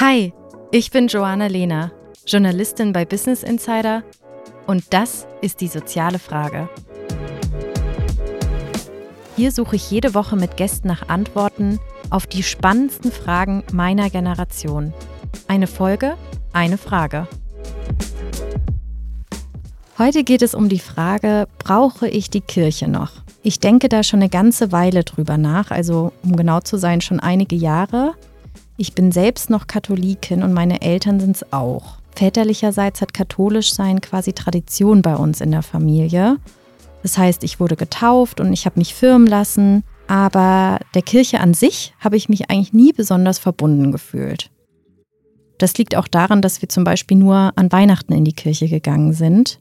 Hi, ich bin Joanna Lehner, Journalistin bei Business Insider und das ist die soziale Frage. Hier suche ich jede Woche mit Gästen nach Antworten auf die spannendsten Fragen meiner Generation. Eine Folge, eine Frage. Heute geht es um die Frage, brauche ich die Kirche noch? Ich denke da schon eine ganze Weile drüber nach, also um genau zu sein, schon einige Jahre. Ich bin selbst noch Katholikin und meine Eltern sind es auch. Väterlicherseits hat katholisch sein quasi Tradition bei uns in der Familie. Das heißt, ich wurde getauft und ich habe mich firmen lassen, aber der Kirche an sich habe ich mich eigentlich nie besonders verbunden gefühlt. Das liegt auch daran, dass wir zum Beispiel nur an Weihnachten in die Kirche gegangen sind.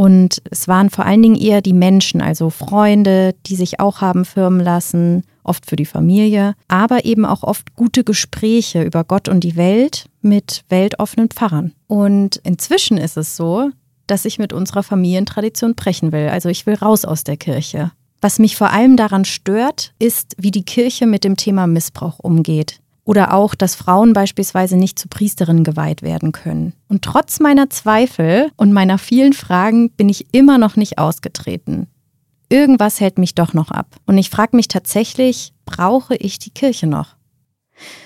Und es waren vor allen Dingen eher die Menschen, also Freunde, die sich auch haben firmen lassen, oft für die Familie, aber eben auch oft gute Gespräche über Gott und die Welt mit weltoffenen Pfarrern. Und inzwischen ist es so, dass ich mit unserer Familientradition brechen will. Also ich will raus aus der Kirche. Was mich vor allem daran stört, ist, wie die Kirche mit dem Thema Missbrauch umgeht. Oder auch, dass Frauen beispielsweise nicht zu Priesterinnen geweiht werden können. Und trotz meiner Zweifel und meiner vielen Fragen bin ich immer noch nicht ausgetreten. Irgendwas hält mich doch noch ab. Und ich frage mich tatsächlich, brauche ich die Kirche noch?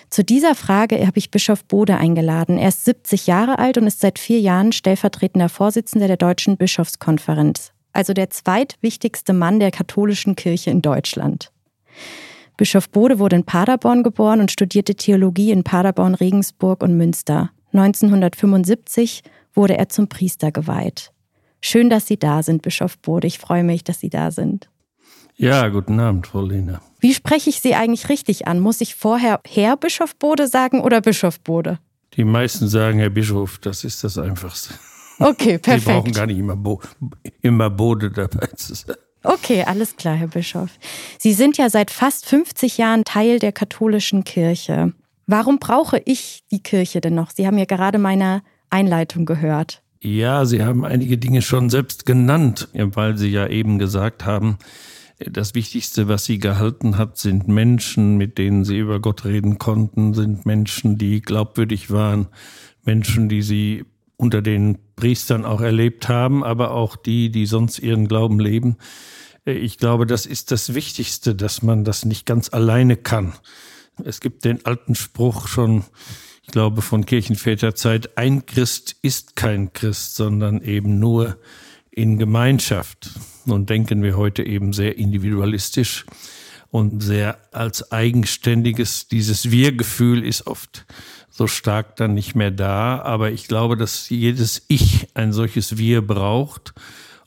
Zu dieser Frage habe ich Bischof Bode eingeladen. Er ist 70 Jahre alt und ist seit vier Jahren stellvertretender Vorsitzender der Deutschen Bischofskonferenz, also der zweitwichtigste Mann der katholischen Kirche in Deutschland. Bischof Bode wurde in Paderborn geboren und studierte Theologie in Paderborn, Regensburg und Münster. 1975 wurde er zum Priester geweiht. Schön, dass Sie da sind, Bischof Bode. Ich freue mich, dass Sie da sind. Ja, guten Abend, Frau Lehner. Wie spreche ich Sie eigentlich richtig an? Muss ich vorher Herr Bischof Bode sagen oder Bischof Bode? Die meisten sagen Herr Bischof, das ist das Einfachste. Okay, perfekt. Sie brauchen gar nicht immer, Bo immer Bode dabei zu sein. Okay, alles klar, Herr Bischof. Sie sind ja seit fast 50 Jahren Teil der katholischen Kirche. Warum brauche ich die Kirche denn noch? Sie haben ja gerade meine Einleitung gehört. Ja, Sie haben einige Dinge schon selbst genannt, weil Sie ja eben gesagt haben, das Wichtigste, was sie gehalten hat, sind Menschen, mit denen sie über Gott reden konnten, sind Menschen, die glaubwürdig waren, Menschen, die sie unter den Priestern auch erlebt haben, aber auch die, die sonst ihren Glauben leben. Ich glaube, das ist das Wichtigste, dass man das nicht ganz alleine kann. Es gibt den alten Spruch schon, ich glaube, von Kirchenväterzeit, ein Christ ist kein Christ, sondern eben nur in Gemeinschaft. Nun denken wir heute eben sehr individualistisch und sehr als eigenständiges. Dieses Wir-Gefühl ist oft so stark dann nicht mehr da. Aber ich glaube, dass jedes Ich ein solches Wir braucht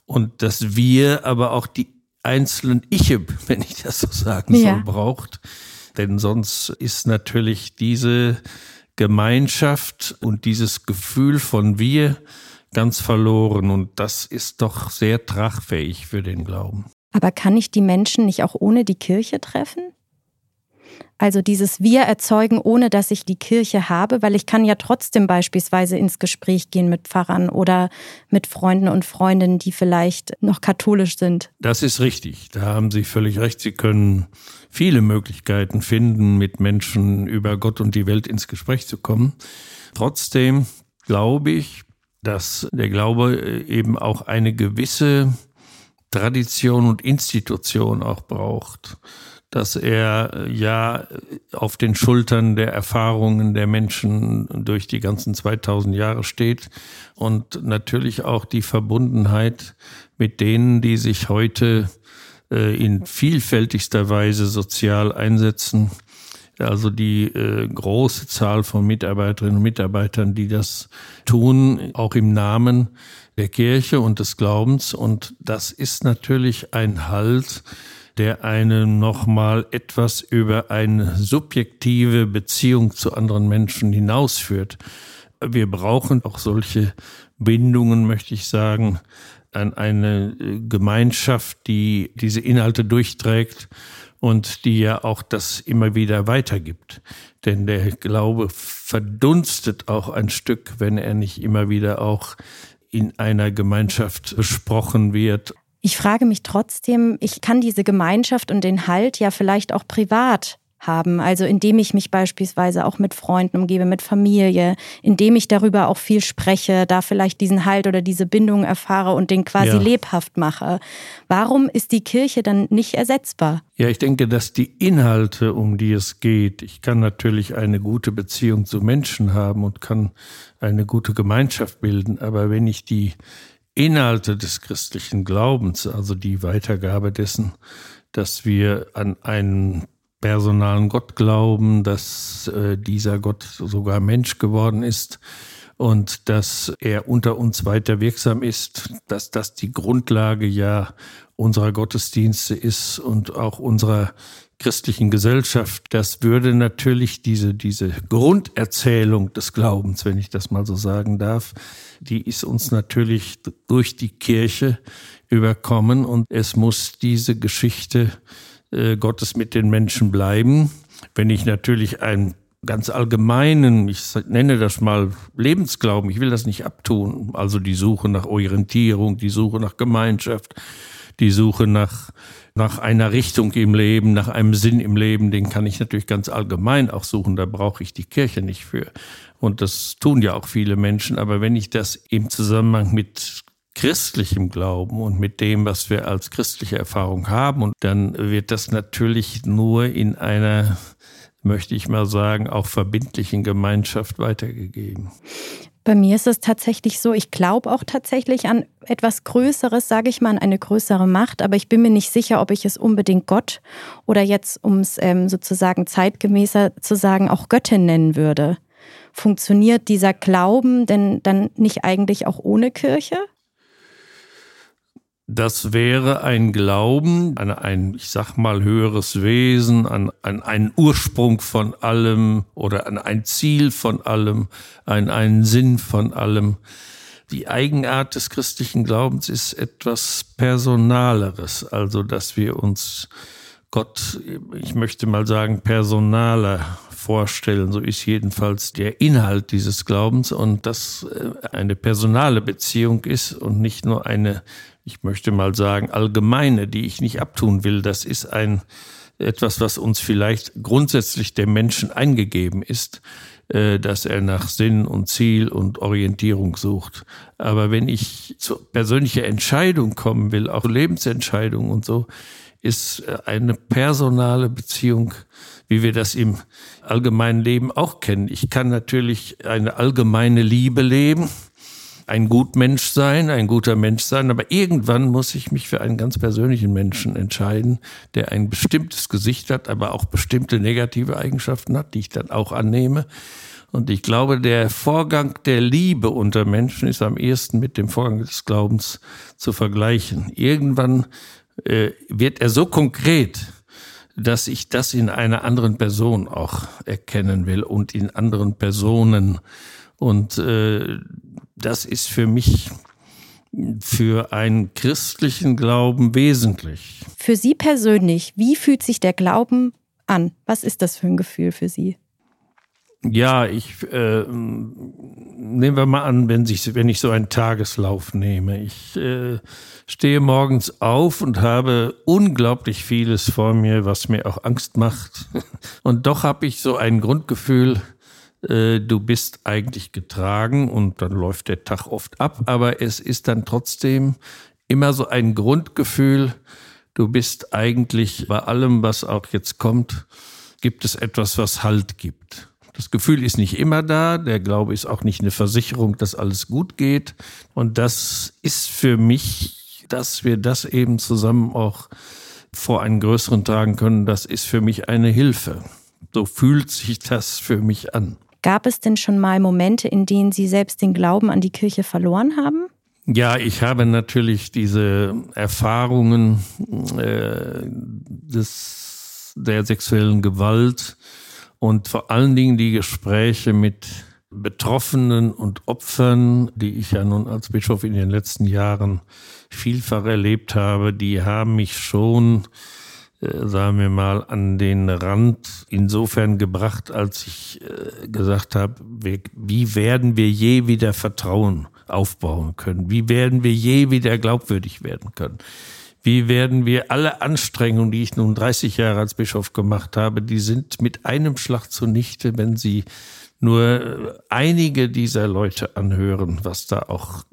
und dass Wir aber auch die einzelnen Iche, wenn ich das so sagen soll, ja. braucht. Denn sonst ist natürlich diese Gemeinschaft und dieses Gefühl von Wir ganz verloren. Und das ist doch sehr tragfähig für den Glauben. Aber kann ich die Menschen nicht auch ohne die Kirche treffen? Also dieses Wir erzeugen, ohne dass ich die Kirche habe, weil ich kann ja trotzdem beispielsweise ins Gespräch gehen mit Pfarrern oder mit Freunden und Freundinnen, die vielleicht noch katholisch sind. Das ist richtig. Da haben Sie völlig recht. Sie können viele Möglichkeiten finden, mit Menschen über Gott und die Welt ins Gespräch zu kommen. Trotzdem glaube ich, dass der Glaube äh, eben auch eine gewisse Tradition und Institution auch braucht, dass er äh, ja auf den Schultern der Erfahrungen der Menschen durch die ganzen 2000 Jahre steht und natürlich auch die Verbundenheit mit denen, die sich heute äh, in vielfältigster Weise sozial einsetzen. Also die äh, große Zahl von Mitarbeiterinnen und Mitarbeitern, die das tun, auch im Namen der Kirche und des Glaubens. Und das ist natürlich ein Halt, der einen nochmal etwas über eine subjektive Beziehung zu anderen Menschen hinausführt. Wir brauchen auch solche Bindungen, möchte ich sagen, an eine Gemeinschaft, die diese Inhalte durchträgt und die ja auch das immer wieder weitergibt. Denn der Glaube verdunstet auch ein Stück, wenn er nicht immer wieder auch in einer Gemeinschaft besprochen wird. Ich frage mich trotzdem, ich kann diese Gemeinschaft und den Halt ja vielleicht auch privat haben. Also indem ich mich beispielsweise auch mit Freunden umgebe, mit Familie, indem ich darüber auch viel spreche, da vielleicht diesen Halt oder diese Bindung erfahre und den quasi ja. lebhaft mache. Warum ist die Kirche dann nicht ersetzbar? Ja, ich denke, dass die Inhalte, um die es geht, ich kann natürlich eine gute Beziehung zu Menschen haben und kann eine gute Gemeinschaft bilden, aber wenn ich die Inhalte des christlichen Glaubens, also die Weitergabe dessen, dass wir an einen personalen Gott glauben, dass äh, dieser Gott sogar Mensch geworden ist und dass er unter uns weiter wirksam ist, dass das die Grundlage ja unserer Gottesdienste ist und auch unserer christlichen Gesellschaft. Das würde natürlich diese, diese Grunderzählung des Glaubens, wenn ich das mal so sagen darf, die ist uns natürlich durch die Kirche überkommen und es muss diese Geschichte äh, Gottes mit den Menschen bleiben. Wenn ich natürlich einen ganz allgemeinen, ich nenne das mal Lebensglauben, ich will das nicht abtun, also die Suche nach Orientierung, die Suche nach Gemeinschaft, die Suche nach, nach einer Richtung im Leben, nach einem Sinn im Leben, den kann ich natürlich ganz allgemein auch suchen, da brauche ich die Kirche nicht für. Und das tun ja auch viele Menschen, aber wenn ich das im Zusammenhang mit christlichem Glauben und mit dem, was wir als christliche Erfahrung haben. Und dann wird das natürlich nur in einer, möchte ich mal sagen, auch verbindlichen Gemeinschaft weitergegeben. Bei mir ist es tatsächlich so, ich glaube auch tatsächlich an etwas Größeres, sage ich mal, an eine größere Macht, aber ich bin mir nicht sicher, ob ich es unbedingt Gott oder jetzt, um es ähm, sozusagen zeitgemäßer zu sagen, auch Göttin nennen würde. Funktioniert dieser Glauben denn dann nicht eigentlich auch ohne Kirche? Das wäre ein Glauben an ein, ich sag mal, höheres Wesen, an, an einen Ursprung von allem oder an ein Ziel von allem, an einen Sinn von allem. Die Eigenart des christlichen Glaubens ist etwas Personaleres, also dass wir uns Gott, ich möchte mal sagen, personaler vorstellen. So ist jedenfalls der Inhalt dieses Glaubens und dass äh, eine personale Beziehung ist und nicht nur eine ich möchte mal sagen, allgemeine, die ich nicht abtun will. Das ist ein etwas, was uns vielleicht grundsätzlich dem Menschen eingegeben ist, äh, dass er nach Sinn und Ziel und Orientierung sucht. Aber wenn ich zu persönlicher Entscheidung kommen will, auch Lebensentscheidung und so, ist äh, eine personale Beziehung, wie wir das im allgemeinen Leben auch kennen. Ich kann natürlich eine allgemeine Liebe leben ein Gutmensch sein, ein guter Mensch sein, aber irgendwann muss ich mich für einen ganz persönlichen Menschen entscheiden, der ein bestimmtes Gesicht hat, aber auch bestimmte negative Eigenschaften hat, die ich dann auch annehme. Und ich glaube, der Vorgang der Liebe unter Menschen ist am ehesten mit dem Vorgang des Glaubens zu vergleichen. Irgendwann äh, wird er so konkret, dass ich das in einer anderen Person auch erkennen will und in anderen Personen. Und äh, das ist für mich für einen christlichen Glauben wesentlich. Für Sie persönlich, wie fühlt sich der Glauben an? Was ist das für ein Gefühl für Sie? Ja, ich äh, nehmen wir mal an, wenn, sich, wenn ich so einen Tageslauf nehme. Ich äh, stehe morgens auf und habe unglaublich vieles vor mir, was mir auch Angst macht. Und doch habe ich so ein Grundgefühl, äh, du bist eigentlich getragen und dann läuft der Tag oft ab, aber es ist dann trotzdem immer so ein Grundgefühl, du bist eigentlich bei allem, was auch jetzt kommt, gibt es etwas, was Halt gibt. Das Gefühl ist nicht immer da, der Glaube ist auch nicht eine Versicherung, dass alles gut geht. Und das ist für mich, dass wir das eben zusammen auch vor einen größeren tragen können, das ist für mich eine Hilfe. So fühlt sich das für mich an. Gab es denn schon mal Momente, in denen Sie selbst den Glauben an die Kirche verloren haben? Ja, ich habe natürlich diese Erfahrungen äh, des, der sexuellen Gewalt und vor allen Dingen die Gespräche mit Betroffenen und Opfern, die ich ja nun als Bischof in den letzten Jahren vielfach erlebt habe, die haben mich schon sagen wir mal, an den Rand insofern gebracht, als ich äh, gesagt habe, wie werden wir je wieder Vertrauen aufbauen können? Wie werden wir je wieder glaubwürdig werden können? wie werden wir alle Anstrengungen, die ich nun 30 Jahre als Bischof gemacht habe, die sind mit einem Schlag zunichte, wenn sie nur einige dieser Leute anhören, was da auch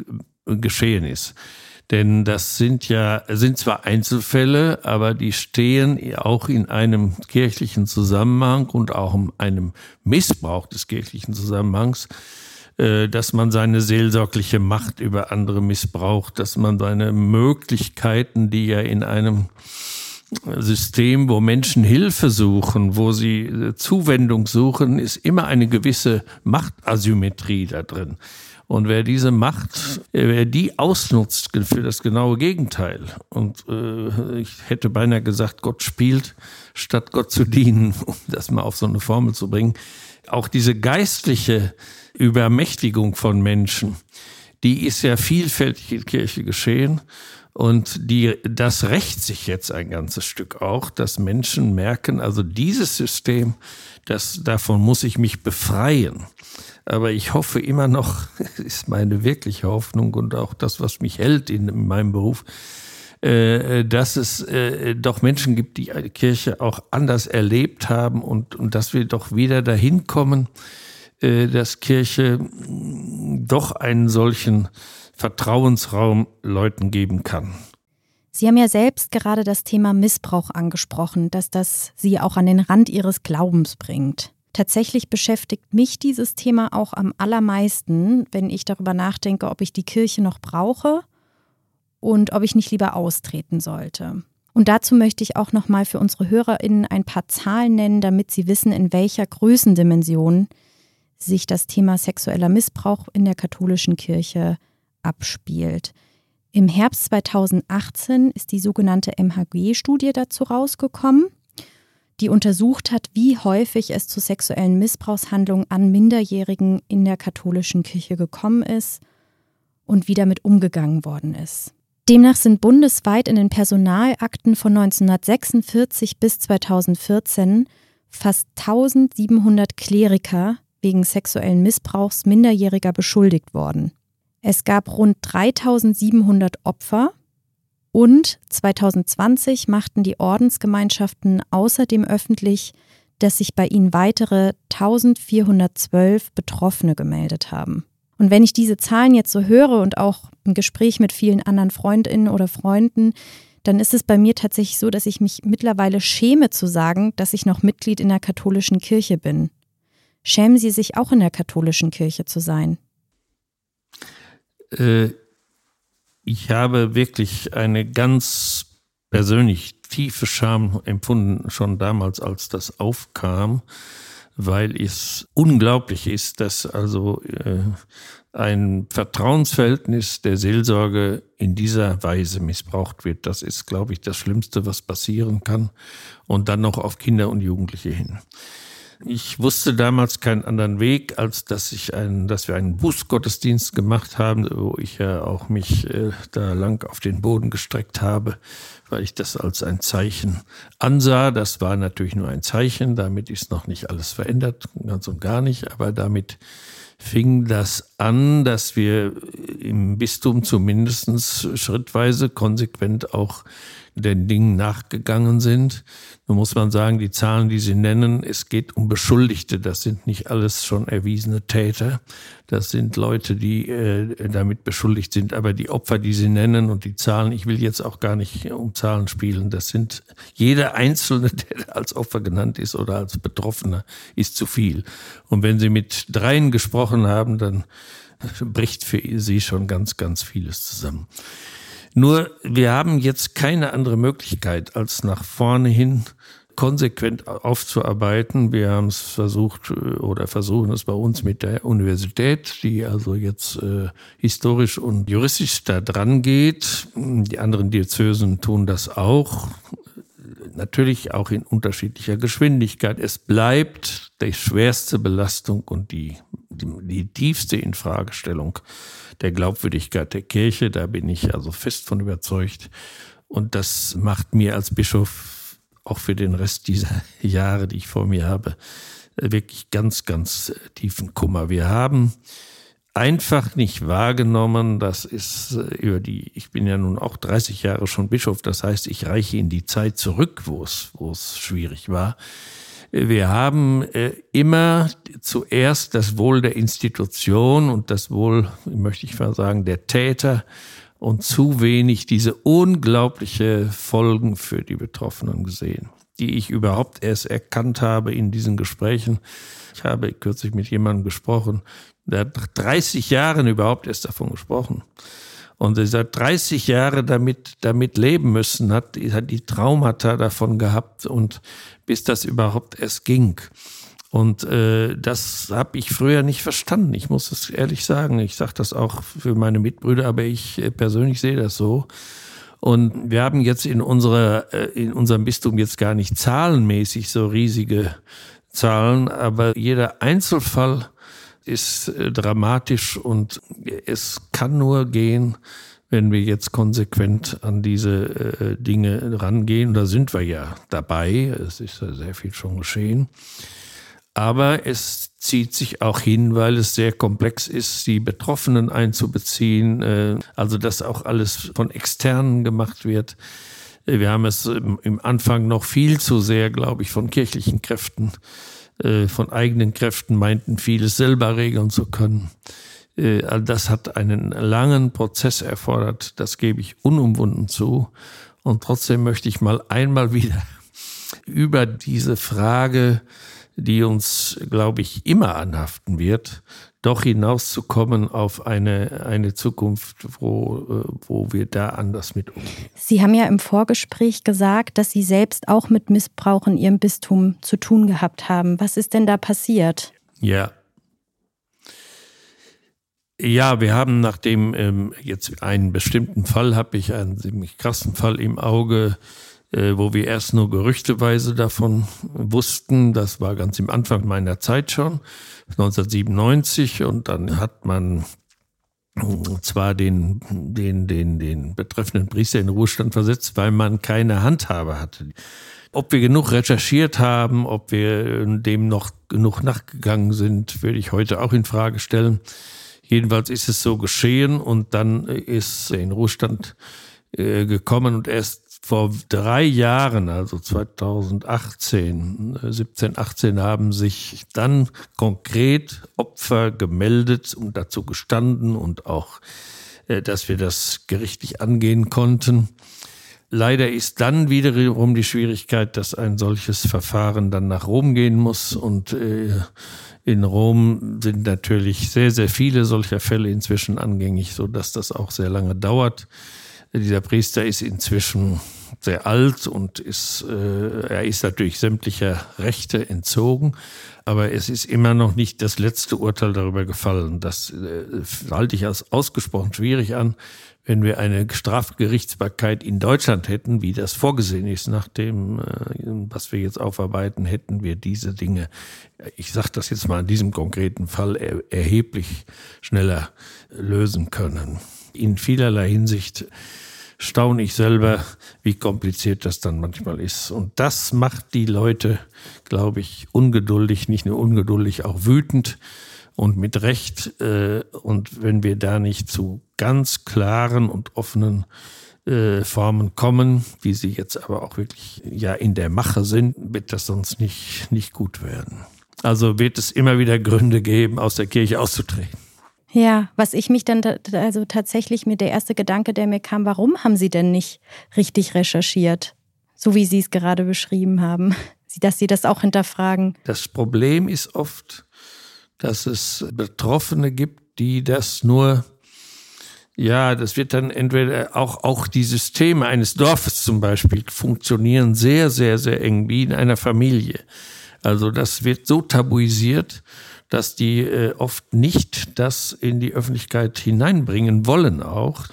geschehen ist. Denn das sind ja, sind zwar Einzelfälle, aber die stehen auch in einem kirchlichen Zusammenhang und auch in einem Missbrauch des kirchlichen Zusammenhangs äh, dass man seine seelsorgliche Macht über andere missbraucht, dass man seine Möglichkeiten, die ja in einem System, wo Menschen Hilfe suchen, wo sie äh, Zuwendung suchen, ist immer eine gewisse Machtasymmetrie da drin. Und wer diese Macht, wer die ausnutzt für das genaue Gegenteil, und äh, ich hätte beinahe gesagt, Gott spielt, statt Gott zu dienen, um das mal auf so eine Formel zu bringen, auch diese geistliche Übermächtigung von Menschen, die ist ja vielfältig in Kirche geschehen. Und die, das rächt sich jetzt ein ganzes Stück auch, dass Menschen merken, also dieses System, das, davon muss ich mich befreien. Aber ich hoffe immer noch, ist meine wirkliche Hoffnung und auch das, was mich hält in, in meinem Beruf, äh, dass es äh, doch Menschen gibt, die Kirche auch anders erlebt haben und, und dass wir doch wieder dahin kommen, äh, dass Kirche mm, doch einen solchen Vertrauensraum Leuten geben kann. Sie haben ja selbst gerade das Thema Missbrauch angesprochen, dass das Sie auch an den Rand Ihres Glaubens bringt. Tatsächlich beschäftigt mich dieses Thema auch am allermeisten, wenn ich darüber nachdenke, ob ich die Kirche noch brauche und ob ich nicht lieber austreten sollte. Und dazu möchte ich auch nochmal für unsere HörerInnen ein paar Zahlen nennen, damit sie wissen, in welcher Größendimension sich das Thema sexueller Missbrauch in der katholischen Kirche abspielt. Im Herbst 2018 ist die sogenannte MHG-Studie dazu rausgekommen, die untersucht hat, wie häufig es zu sexuellen Missbrauchshandlungen an Minderjährigen in der katholischen Kirche gekommen ist und wie damit umgegangen worden ist. Demnach sind bundesweit in den Personalakten von 1946 bis 2014 fast 1700 Kleriker wegen sexuellen Missbrauchs Minderjähriger beschuldigt worden. Es gab rund 3700 Opfer und 2020 machten die Ordensgemeinschaften außerdem öffentlich, dass sich bei ihnen weitere 1412 Betroffene gemeldet haben. Und wenn ich diese Zahlen jetzt so höre und auch im Gespräch mit vielen anderen Freundinnen oder Freunden, dann ist es bei mir tatsächlich so, dass ich mich mittlerweile schäme zu sagen, dass ich noch Mitglied in der katholischen Kirche bin. Schämen Sie sich auch in der katholischen Kirche zu sein? Äh, ich habe wirklich eine ganz persönlich tiefe Scham empfunden, schon damals, als das aufkam, weil es unglaublich ist, dass also äh, ein Vertrauensverhältnis der Seelsorge in dieser Weise missbraucht wird. Das ist, glaube ich, das Schlimmste, was passieren kann. Und dann noch auf Kinder und Jugendliche hin. Ich wusste damals keinen anderen Weg, als dass ich einen, dass wir einen Bußgottesdienst gemacht haben, wo ich ja auch mich äh, da lang auf den Boden gestreckt habe, weil ich das als ein Zeichen ansah. Das war natürlich nur ein Zeichen, damit ist noch nicht alles verändert, ganz und gar nicht, aber damit fing das an, dass wir im Bistum zumindest schrittweise konsequent auch den Dingen nachgegangen sind. Nun muss man sagen, die Zahlen, die Sie nennen, es geht um Beschuldigte. Das sind nicht alles schon erwiesene Täter. Das sind Leute, die äh, damit beschuldigt sind. Aber die Opfer, die Sie nennen und die Zahlen, ich will jetzt auch gar nicht um Zahlen spielen. Das sind jeder Einzelne, der als Opfer genannt ist oder als Betroffener, ist zu viel. Und wenn Sie mit dreien gesprochen haben, dann bricht für Sie schon ganz, ganz vieles zusammen. Nur wir haben jetzt keine andere Möglichkeit, als nach vorne hin konsequent aufzuarbeiten. Wir haben es versucht äh, oder versuchen es bei uns mit der Universität, die also jetzt äh, historisch und juristisch da dran geht. Die anderen Diözesen tun das auch. Natürlich auch in unterschiedlicher Geschwindigkeit. Es bleibt die schwerste Belastung und die, die, die tiefste Infragestellung der Glaubwürdigkeit der Kirche. Da bin ich also fest von überzeugt. Und das macht mir als Bischof auch für den Rest dieser Jahre, die ich vor mir habe, wirklich ganz, ganz tiefen Kummer. Wir haben einfach nicht wahrgenommen. Das ist äh, über die, ich bin ja nun auch 30 Jahre schon Bischof, das heißt, ich reiche in die Zeit zurück, wo es, wo es schwierig war. Wir haben äh, immer zuerst das Wohl der Institution und das Wohl, möchte ich mal sagen, der Täter und zu wenig diese unglaubliche Folgen für die Betroffenen gesehen, die ich überhaupt erst erkannt habe in diesen Gesprächen. Ich habe kürzlich mit jemandem gesprochen, der hat nach 30 Jahren überhaupt erst davon gesprochen. Und er seit 30 Jahren damit, damit leben müssen, hat, hat die Traumata davon gehabt und bis das überhaupt erst ging. Und äh, das habe ich früher nicht verstanden. Ich muss es ehrlich sagen. Ich sage das auch für meine Mitbrüder, aber ich äh, persönlich sehe das so. Und wir haben jetzt in unserer äh, in unserem Bistum jetzt gar nicht zahlenmäßig so riesige Zahlen, aber jeder Einzelfall ist äh, dramatisch und es kann nur gehen, wenn wir jetzt konsequent an diese äh, Dinge rangehen. Da sind wir ja dabei. Es ist ja sehr viel schon geschehen. Aber es zieht sich auch hin, weil es sehr komplex ist, die Betroffenen einzubeziehen. Äh, also, dass auch alles von externen gemacht wird. Wir haben es im Anfang noch viel zu sehr, glaube ich, von kirchlichen Kräften äh, von eigenen Kräften meinten, vieles selber regeln zu können. Äh, das hat einen langen Prozess erfordert, das gebe ich unumwunden zu. Und trotzdem möchte ich mal einmal wieder über diese Frage, die uns, glaube ich, immer anhaften wird, doch hinauszukommen auf eine, eine Zukunft, wo, äh, wo wir da anders mit umgehen. Sie haben ja im Vorgespräch gesagt, dass Sie selbst auch mit Missbrauch in Ihrem Bistum zu tun gehabt haben. Was ist denn da passiert? Ja. Ja, wir haben nachdem ähm, jetzt einen bestimmten Fall, habe ich einen ziemlich krassen Fall im Auge, wo wir erst nur gerüchteweise davon wussten. Das war ganz im Anfang meiner Zeit schon, 1997. Und dann hat man zwar den, den, den, den betreffenden Priester in Ruhestand versetzt, weil man keine Handhabe hatte. Ob wir genug recherchiert haben, ob wir dem noch genug nachgegangen sind, würde ich heute auch in Frage stellen. Jedenfalls ist es so geschehen und dann ist er in Ruhestand äh, gekommen und erst vor drei Jahren, also 2018, 17, 18, haben sich dann konkret Opfer gemeldet und dazu gestanden und auch, äh, dass wir das gerichtlich angehen konnten. Leider ist dann wiederum die Schwierigkeit, dass ein solches Verfahren dann nach Rom gehen muss und äh, in Rom sind natürlich sehr, sehr viele solcher Fälle inzwischen angängig, so dass das auch sehr lange dauert. Dieser Priester ist inzwischen sehr alt und ist, äh, er ist natürlich sämtlicher Rechte entzogen, aber es ist immer noch nicht das letzte Urteil darüber gefallen. Das äh, halte ich als ausgesprochen schwierig an, wenn wir eine Strafgerichtsbarkeit in Deutschland hätten, wie das vorgesehen ist, nach dem, äh, was wir jetzt aufarbeiten, hätten wir diese Dinge, ich sage das jetzt mal in diesem konkreten Fall, er, erheblich schneller lösen können. In vielerlei Hinsicht staune ich selber, wie kompliziert das dann manchmal ist. Und das macht die Leute, glaube ich, ungeduldig, nicht nur ungeduldig, auch wütend und mit Recht. Äh, und wenn wir da nicht zu ganz klaren und offenen äh, Formen kommen, wie sie jetzt aber auch wirklich ja in der Mache sind, wird das sonst nicht, nicht gut werden. Also wird es immer wieder Gründe geben, aus der Kirche auszutreten. Ja, was ich mich dann also tatsächlich mit der erste Gedanke, der mir kam, warum haben Sie denn nicht richtig recherchiert, so wie Sie es gerade beschrieben haben, dass Sie das auch hinterfragen? Das Problem ist oft, dass es Betroffene gibt, die das nur ja, das wird dann entweder auch, auch die Systeme eines Dorfes zum Beispiel funktionieren sehr, sehr, sehr eng wie in einer Familie. Also das wird so tabuisiert, dass die äh, oft nicht das in die Öffentlichkeit hineinbringen wollen auch.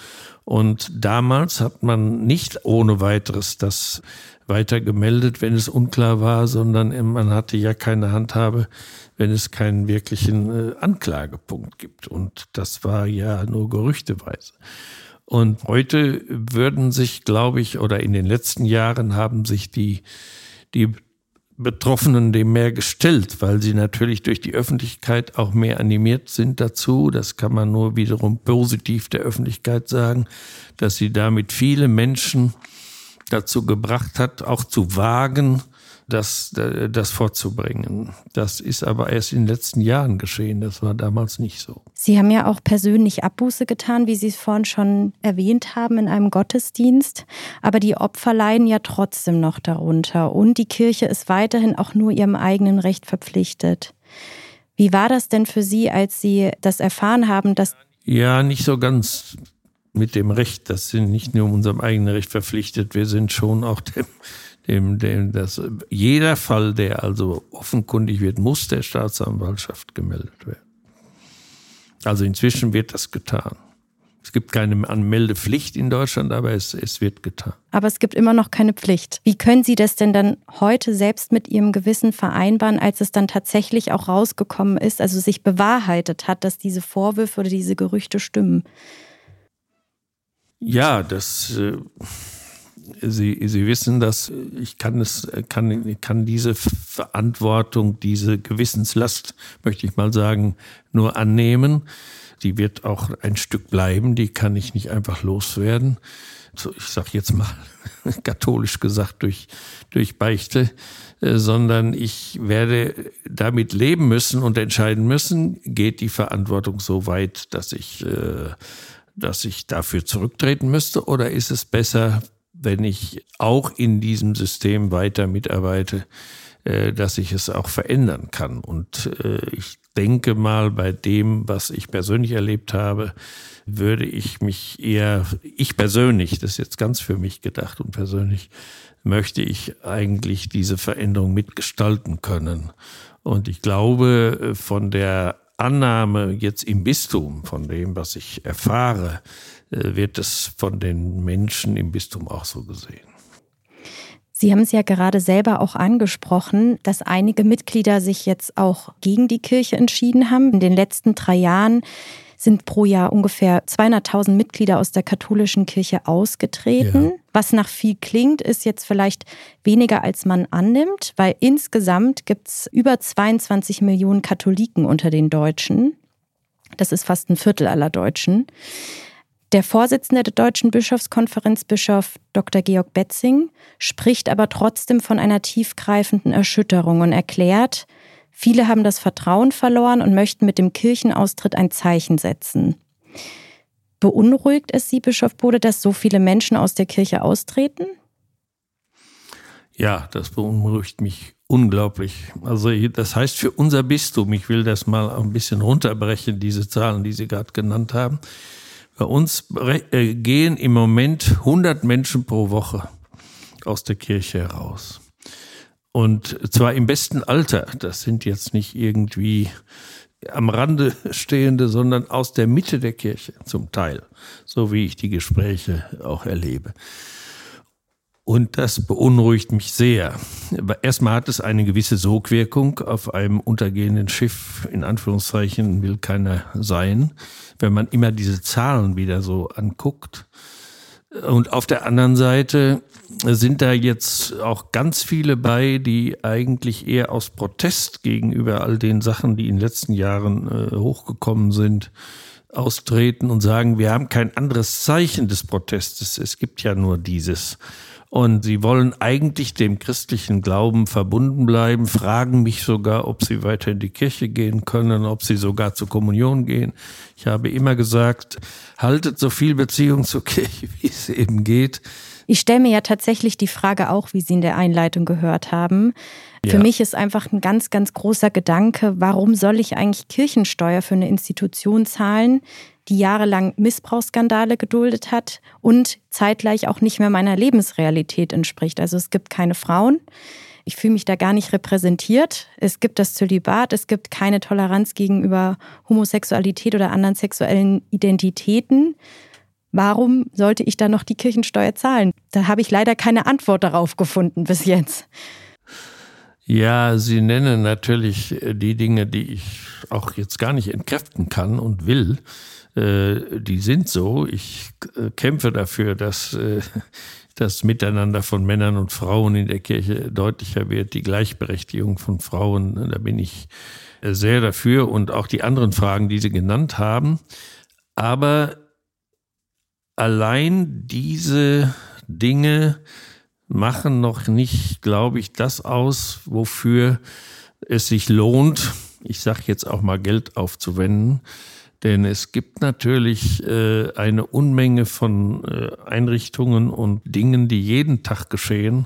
Und damals hat man nicht ohne weiteres das weiter gemeldet, wenn es unklar war, sondern man hatte ja keine Handhabe, wenn es keinen wirklichen äh, Anklagepunkt gibt. Und das war ja nur gerüchteweise. Und heute würden sich, glaube ich, oder in den letzten Jahren haben sich die, die Betroffenen dem mehr gestellt, weil sie natürlich durch die Öffentlichkeit auch mehr animiert sind dazu. Das kann man nur wiederum positiv der Öffentlichkeit sagen, dass sie damit viele Menschen dazu gebracht hat, auch zu wagen, das, das vorzubringen. Das ist aber erst in den letzten Jahren geschehen. Das war damals nicht so. Sie haben ja auch persönlich Abbuße getan, wie Sie es vorhin schon erwähnt haben, in einem Gottesdienst. Aber die Opfer leiden ja trotzdem noch darunter. Und die Kirche ist weiterhin auch nur ihrem eigenen Recht verpflichtet. Wie war das denn für Sie, als Sie das erfahren haben, dass. Ja, nicht so ganz mit dem Recht. Das sind nicht nur unserem eigenen Recht verpflichtet. Wir sind schon auch dem dem, dem das, jeder Fall, der also offenkundig wird, muss der Staatsanwaltschaft gemeldet werden. Also inzwischen wird das getan. Es gibt keine Anmeldepflicht in Deutschland, aber es, es wird getan. Aber es gibt immer noch keine Pflicht. Wie können Sie das denn dann heute selbst mit Ihrem Gewissen vereinbaren, als es dann tatsächlich auch rausgekommen ist, also sich bewahrheitet hat, dass diese Vorwürfe oder diese Gerüchte stimmen? Ja, das. Äh Sie, Sie wissen, dass ich kann es, kann, kann diese Verantwortung, diese Gewissenslast, möchte ich mal sagen, nur annehmen. Die wird auch ein Stück bleiben, die kann ich nicht einfach loswerden. So, ich sage jetzt mal katholisch gesagt durch, durch Beichte, äh, sondern ich werde damit leben müssen und entscheiden müssen, geht die Verantwortung so weit, dass ich, äh, dass ich dafür zurücktreten müsste oder ist es besser, wenn ich auch in diesem System weiter mitarbeite, äh, dass ich es auch verändern kann. Und äh, ich denke mal, bei dem, was ich persönlich erlebt habe, würde ich mich eher, ich persönlich, das ist jetzt ganz für mich gedacht und persönlich, möchte ich eigentlich diese Veränderung mitgestalten können. Und ich glaube, äh, von der Annahme jetzt im Bistum, von dem, was ich erfahre, wird es von den Menschen im Bistum auch so gesehen. Sie haben es ja gerade selber auch angesprochen, dass einige Mitglieder sich jetzt auch gegen die Kirche entschieden haben. In den letzten drei Jahren sind pro Jahr ungefähr 200.000 Mitglieder aus der katholischen Kirche ausgetreten. Ja. Was nach viel klingt, ist jetzt vielleicht weniger, als man annimmt, weil insgesamt gibt es über 22 Millionen Katholiken unter den Deutschen. Das ist fast ein Viertel aller Deutschen. Der Vorsitzende der Deutschen Bischofskonferenz, Bischof Dr. Georg Betzing, spricht aber trotzdem von einer tiefgreifenden Erschütterung und erklärt, viele haben das Vertrauen verloren und möchten mit dem Kirchenaustritt ein Zeichen setzen. Beunruhigt es Sie, Bischof Bode, dass so viele Menschen aus der Kirche austreten? Ja, das beunruhigt mich unglaublich. Also das heißt für unser Bistum, ich will das mal ein bisschen runterbrechen, diese Zahlen, die Sie gerade genannt haben. Bei uns äh, gehen im Moment 100 Menschen pro Woche aus der Kirche heraus. Und zwar im besten Alter. Das sind jetzt nicht irgendwie am Rande stehende, sondern aus der Mitte der Kirche zum Teil, so wie ich die Gespräche auch erlebe. Und das beunruhigt mich sehr. Erstmal hat es eine gewisse Sogwirkung auf einem untergehenden Schiff, in Anführungszeichen will keiner sein, wenn man immer diese Zahlen wieder so anguckt. Und auf der anderen Seite sind da jetzt auch ganz viele bei, die eigentlich eher aus Protest gegenüber all den Sachen, die in den letzten Jahren äh, hochgekommen sind, austreten und sagen, wir haben kein anderes Zeichen des Protestes. Es gibt ja nur dieses. Und sie wollen eigentlich dem christlichen Glauben verbunden bleiben, fragen mich sogar, ob sie weiter in die Kirche gehen können, ob sie sogar zur Kommunion gehen. Ich habe immer gesagt, haltet so viel Beziehung zur Kirche, wie es eben geht. Ich stelle mir ja tatsächlich die Frage auch, wie Sie in der Einleitung gehört haben. Für ja. mich ist einfach ein ganz, ganz großer Gedanke, warum soll ich eigentlich Kirchensteuer für eine Institution zahlen, die jahrelang Missbrauchsskandale geduldet hat und zeitgleich auch nicht mehr meiner Lebensrealität entspricht. Also es gibt keine Frauen. Ich fühle mich da gar nicht repräsentiert. Es gibt das Zölibat, es gibt keine Toleranz gegenüber Homosexualität oder anderen sexuellen Identitäten. Warum sollte ich da noch die Kirchensteuer zahlen? Da habe ich leider keine Antwort darauf gefunden bis jetzt. Ja, Sie nennen natürlich die Dinge, die ich auch jetzt gar nicht entkräften kann und will. Äh, die sind so. Ich äh, kämpfe dafür, dass äh, das Miteinander von Männern und Frauen in der Kirche deutlicher wird, die Gleichberechtigung von Frauen. Da bin ich sehr dafür und auch die anderen Fragen, die Sie genannt haben. Aber allein diese Dinge machen noch nicht, glaube ich, das aus, wofür es sich lohnt, ich sage jetzt auch mal Geld aufzuwenden. Denn es gibt natürlich äh, eine Unmenge von äh, Einrichtungen und Dingen, die jeden Tag geschehen.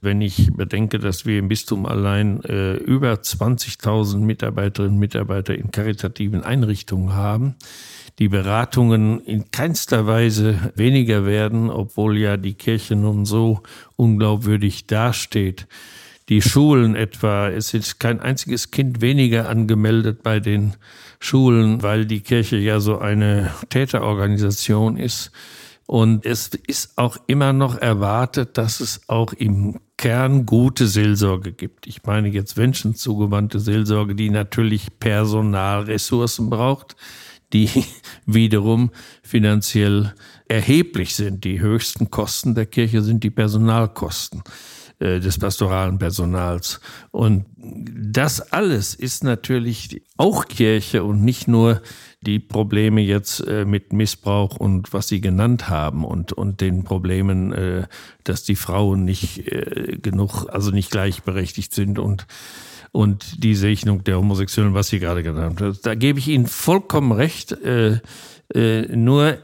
Wenn ich bedenke, dass wir im Bistum allein äh, über 20.000 Mitarbeiterinnen und Mitarbeiter in karitativen Einrichtungen haben, die Beratungen in keinster Weise weniger werden, obwohl ja die Kirche nun so unglaubwürdig dasteht die Schulen etwa. Es ist kein einziges Kind weniger angemeldet bei den Schulen, weil die Kirche ja so eine Täterorganisation ist. Und es ist auch immer noch erwartet, dass es auch im Kern gute Seelsorge gibt. Ich meine jetzt menschenzugewandte Seelsorge, die natürlich Personalressourcen braucht, die wiederum finanziell erheblich sind. Die höchsten Kosten der Kirche sind die Personalkosten. Äh, des pastoralen Personals. Und das alles ist natürlich auch Kirche und nicht nur die Probleme jetzt äh, mit Missbrauch und was Sie genannt haben und, und den Problemen, äh, dass die Frauen nicht genug, also nicht gleichberechtigt sind und und die Segnung der Homosexuellen, was Sie gerade genannt haben. Da gebe ich Ihnen vollkommen recht. Äh, äh, nur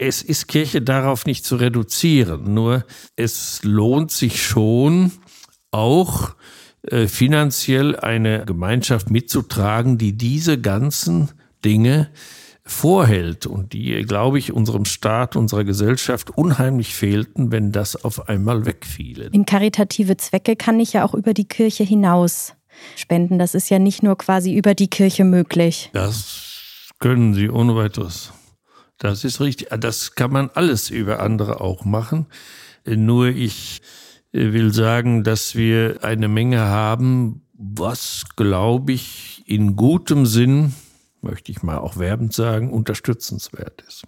es ist Kirche darauf nicht zu reduzieren. Nur es lohnt sich schon auch äh, finanziell eine Gemeinschaft mitzutragen, die diese ganzen Dinge vorhält und die, glaube ich, unserem Staat, unserer Gesellschaft unheimlich fehlten, wenn das auf einmal wegfiele. In karitative Zwecke kann ich ja auch über die Kirche hinaus spenden. Das ist ja nicht nur quasi über die Kirche möglich. Das können Sie ohne weiteres. Das ist richtig. Das kann man alles über andere auch machen. Nur ich äh, will sagen, dass wir eine Menge haben, was, glaube ich, in gutem Sinn, möchte ich mal auch werbend sagen, unterstützenswert ist.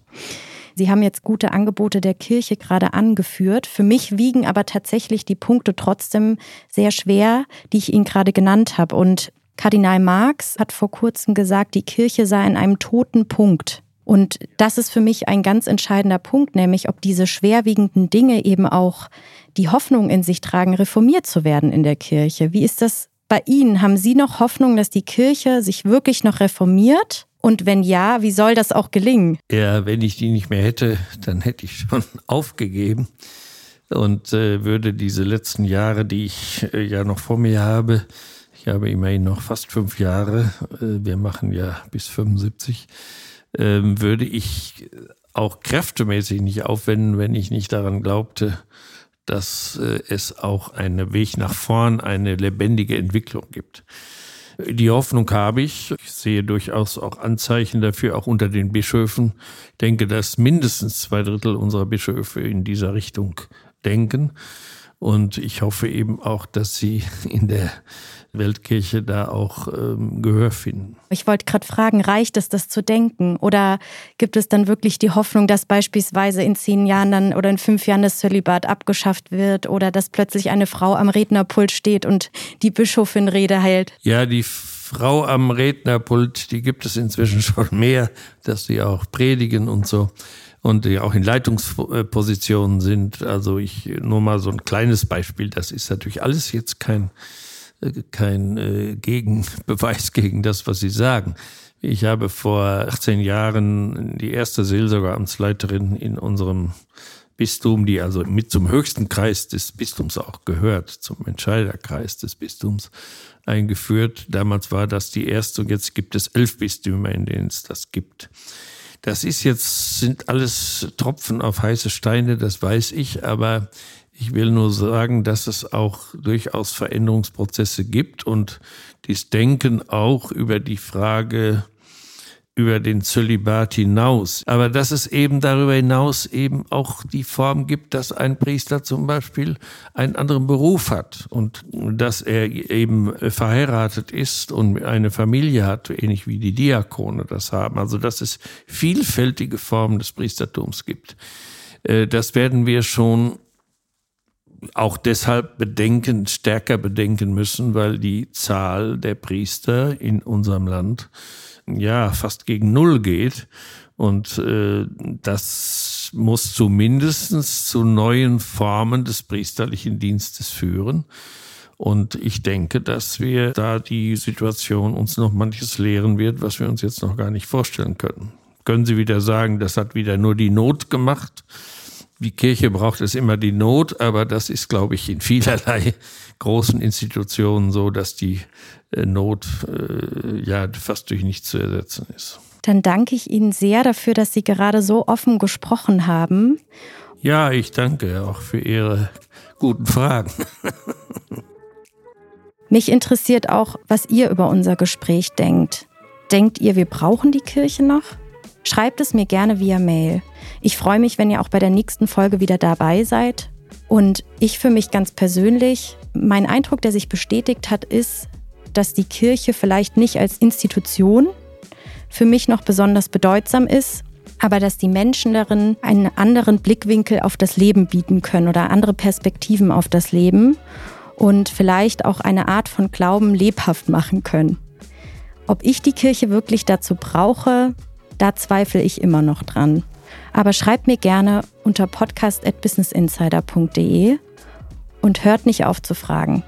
Sie haben jetzt gute Angebote der Kirche gerade angeführt. Für mich wiegen aber tatsächlich die Punkte trotzdem sehr schwer, die ich Ihnen gerade genannt habe. Und Kardinal Marx hat vor kurzem gesagt, die Kirche sei an einem toten Punkt. Und das ist für mich ein ganz entscheidender Punkt, nämlich ob diese schwerwiegenden Dinge eben auch die Hoffnung in sich tragen, reformiert zu werden in der Kirche. Wie ist das bei Ihnen? Haben Sie noch Hoffnung, dass die Kirche sich wirklich noch reformiert? Und wenn ja, wie soll das auch gelingen? Ja, wenn ich die nicht mehr hätte, dann hätte ich schon aufgegeben und äh, würde diese letzten Jahre, die ich äh, ja noch vor mir habe, ich habe immerhin noch fast fünf Jahre, äh, wir machen ja bis 75, ähm, würde ich auch kräftemäßig nicht aufwenden, wenn ich nicht daran glaubte, dass äh, es auch einen Weg nach vorn, eine lebendige Entwicklung gibt. Die Hoffnung habe ich. Ich sehe durchaus auch Anzeichen dafür, auch unter den Bischöfen. Ich denke, dass mindestens zwei Drittel unserer Bischöfe in dieser Richtung denken. Und ich hoffe eben auch, dass sie in der Weltkirche da auch ähm, Gehör finden. Ich wollte gerade fragen, reicht es, das zu denken? Oder gibt es dann wirklich die Hoffnung, dass beispielsweise in zehn Jahren dann oder in fünf Jahren das Zölibat abgeschafft wird oder dass plötzlich eine Frau am Rednerpult steht und die Bischofin Rede hält? Ja, die Frau am Rednerpult, die gibt es inzwischen schon mehr, dass sie auch predigen und so und die auch in Leitungspositionen sind. Also ich nur mal so ein kleines Beispiel. Das ist natürlich alles jetzt kein kein äh, Gegenbeweis gegen das, was Sie sagen. Ich habe vor 18 Jahren die erste Seelsorgeamtsleiterin in unserem Bistum, die also mit zum höchsten Kreis des Bistums auch gehört, zum Entscheiderkreis des Bistums eingeführt. Damals war das die erste und jetzt gibt es elf Bistümer, in denen es das gibt. Das ist jetzt, sind alles Tropfen auf heiße Steine, das weiß ich, aber ich will nur sagen, dass es auch durchaus Veränderungsprozesse gibt und dies Denken auch über die Frage über den Zölibat hinaus. Aber dass es eben darüber hinaus eben auch die Form gibt, dass ein Priester zum Beispiel einen anderen Beruf hat und dass er eben verheiratet ist und eine Familie hat, ähnlich wie die Diakone das haben. Also dass es vielfältige Formen des Priestertums gibt. Äh, das werden wir schon auch deshalb bedenken, stärker bedenken müssen, weil die Zahl der Priester in unserem Land ja fast gegen Null geht. Und äh, das muss zumindest zu neuen Formen des priesterlichen Dienstes führen. Und ich denke, dass wir da die Situation uns noch manches lehren wird, was wir uns jetzt noch gar nicht vorstellen können. Können Sie wieder sagen, das hat wieder nur die Not gemacht? Die Kirche braucht es immer die Not, aber das ist, glaube ich, in vielerlei großen Institutionen so, dass die äh, Not äh, ja fast durch nichts zu ersetzen ist. Dann danke ich Ihnen sehr dafür, dass Sie gerade so offen gesprochen haben. Ja, ich danke auch für Ihre guten Fragen. Mich interessiert auch, was ihr über unser Gespräch denkt. Denkt ihr, wir brauchen die Kirche noch? Schreibt es mir gerne via Mail. Ich freue mich, wenn ihr auch bei der nächsten Folge wieder dabei seid. Und ich für mich ganz persönlich, mein Eindruck, der sich bestätigt hat, ist, dass die Kirche vielleicht nicht als Institution für mich noch besonders bedeutsam ist, aber dass die Menschen darin einen anderen Blickwinkel auf das Leben bieten können oder andere Perspektiven auf das Leben und vielleicht auch eine Art von Glauben lebhaft machen können. Ob ich die Kirche wirklich dazu brauche, da zweifle ich immer noch dran aber schreibt mir gerne unter podcast.businessinsider.de und hört nicht auf zu fragen.